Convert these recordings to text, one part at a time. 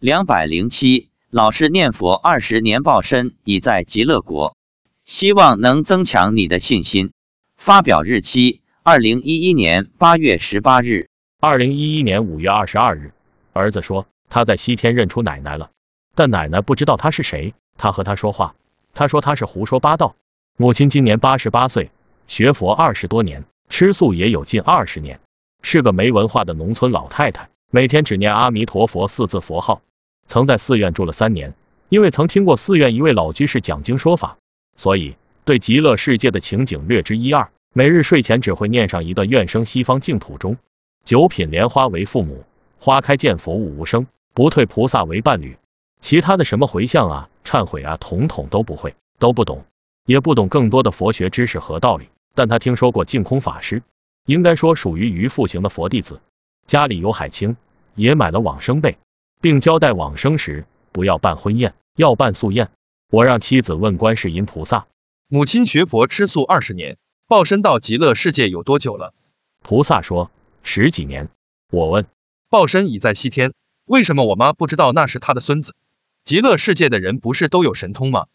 两百零七，老师念佛二十年报身已在极乐国，希望能增强你的信心。发表日期：二零一一年八月十八日。二零一一年五月二十二日，儿子说他在西天认出奶奶了，但奶奶不知道他是谁。他和他说话，他说他是胡说八道。母亲今年八十八岁，学佛二十多年，吃素也有近二十年，是个没文化的农村老太太，每天只念阿弥陀佛四字佛号。曾在寺院住了三年，因为曾听过寺院一位老居士讲经说法，所以对极乐世界的情景略知一二。每日睡前只会念上一段“愿生西方净土中，九品莲花为父母，花开见佛悟无生，不退菩萨为伴侣”。其他的什么回向啊、忏悔啊，统统都不会，都不懂，也不懂更多的佛学知识和道理。但他听说过净空法师，应该说属于于父型的佛弟子，家里有海清，也买了往生被。并交代往生时不要办婚宴，要办素宴。我让妻子问观世音菩萨，母亲学佛吃素二十年，报身到极乐世界有多久了？菩萨说十几年。我问，报身已在西天，为什么我妈不知道那是她的孙子？极乐世界的人不是都有神通吗？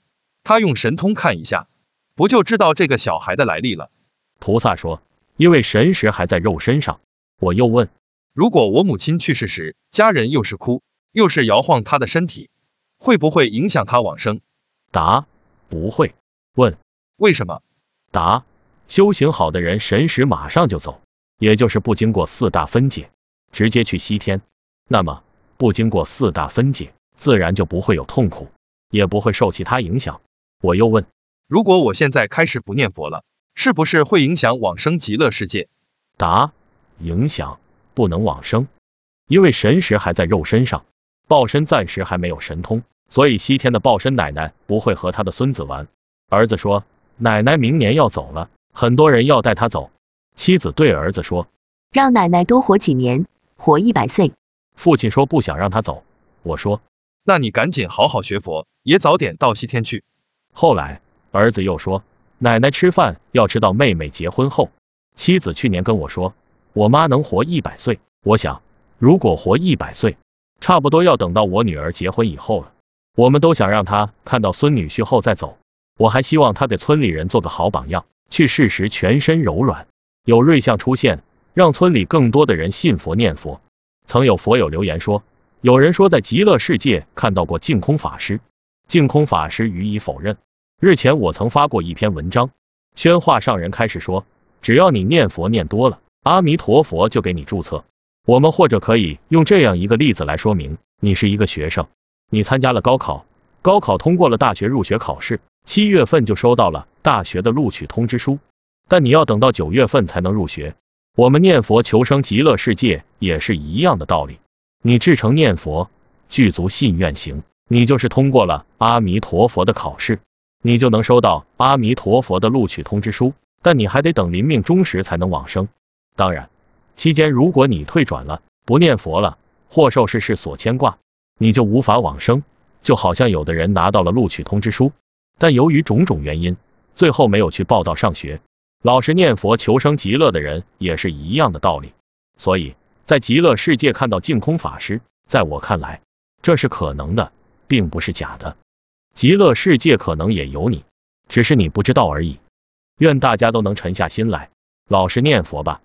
他用神通看一下，不就知道这个小孩的来历了？菩萨说，因为神识还在肉身上。我又问，如果我母亲去世时，家人又是哭？又是摇晃她的身体，会不会影响她往生？答：不会。问：为什么？答：修行好的人神识马上就走，也就是不经过四大分解，直接去西天。那么不经过四大分解，自然就不会有痛苦，也不会受其他影响。我又问：如果我现在开始不念佛了，是不是会影响往生极乐世界？答：影响，不能往生，因为神识还在肉身上。报身暂时还没有神通，所以西天的报身奶奶不会和他的孙子玩。儿子说，奶奶明年要走了，很多人要带他走。妻子对儿子说，让奶奶多活几年，活一百岁。父亲说不想让他走。我说，那你赶紧好好学佛，也早点到西天去。后来儿子又说，奶奶吃饭要吃到妹妹结婚后。妻子去年跟我说，我妈能活一百岁。我想，如果活一百岁。差不多要等到我女儿结婚以后了，我们都想让她看到孙女婿后再走。我还希望她给村里人做个好榜样，去世时全身柔软，有瑞相出现，让村里更多的人信佛念佛。曾有佛友留言说，有人说在极乐世界看到过净空法师，净空法师予以否认。日前我曾发过一篇文章，宣化上人开始说，只要你念佛念多了，阿弥陀佛就给你注册。我们或者可以用这样一个例子来说明：你是一个学生，你参加了高考，高考通过了大学入学考试，七月份就收到了大学的录取通知书，但你要等到九月份才能入学。我们念佛求生极乐世界也是一样的道理，你至诚念佛，具足信愿行，你就是通过了阿弥陀佛的考试，你就能收到阿弥陀佛的录取通知书，但你还得等临命终时才能往生。当然。期间，如果你退转了，不念佛了，或受世事所牵挂，你就无法往生。就好像有的人拿到了录取通知书，但由于种种原因，最后没有去报道上学，老实念佛求生极乐的人也是一样的道理。所以在极乐世界看到净空法师，在我看来，这是可能的，并不是假的。极乐世界可能也有你，只是你不知道而已。愿大家都能沉下心来，老实念佛吧。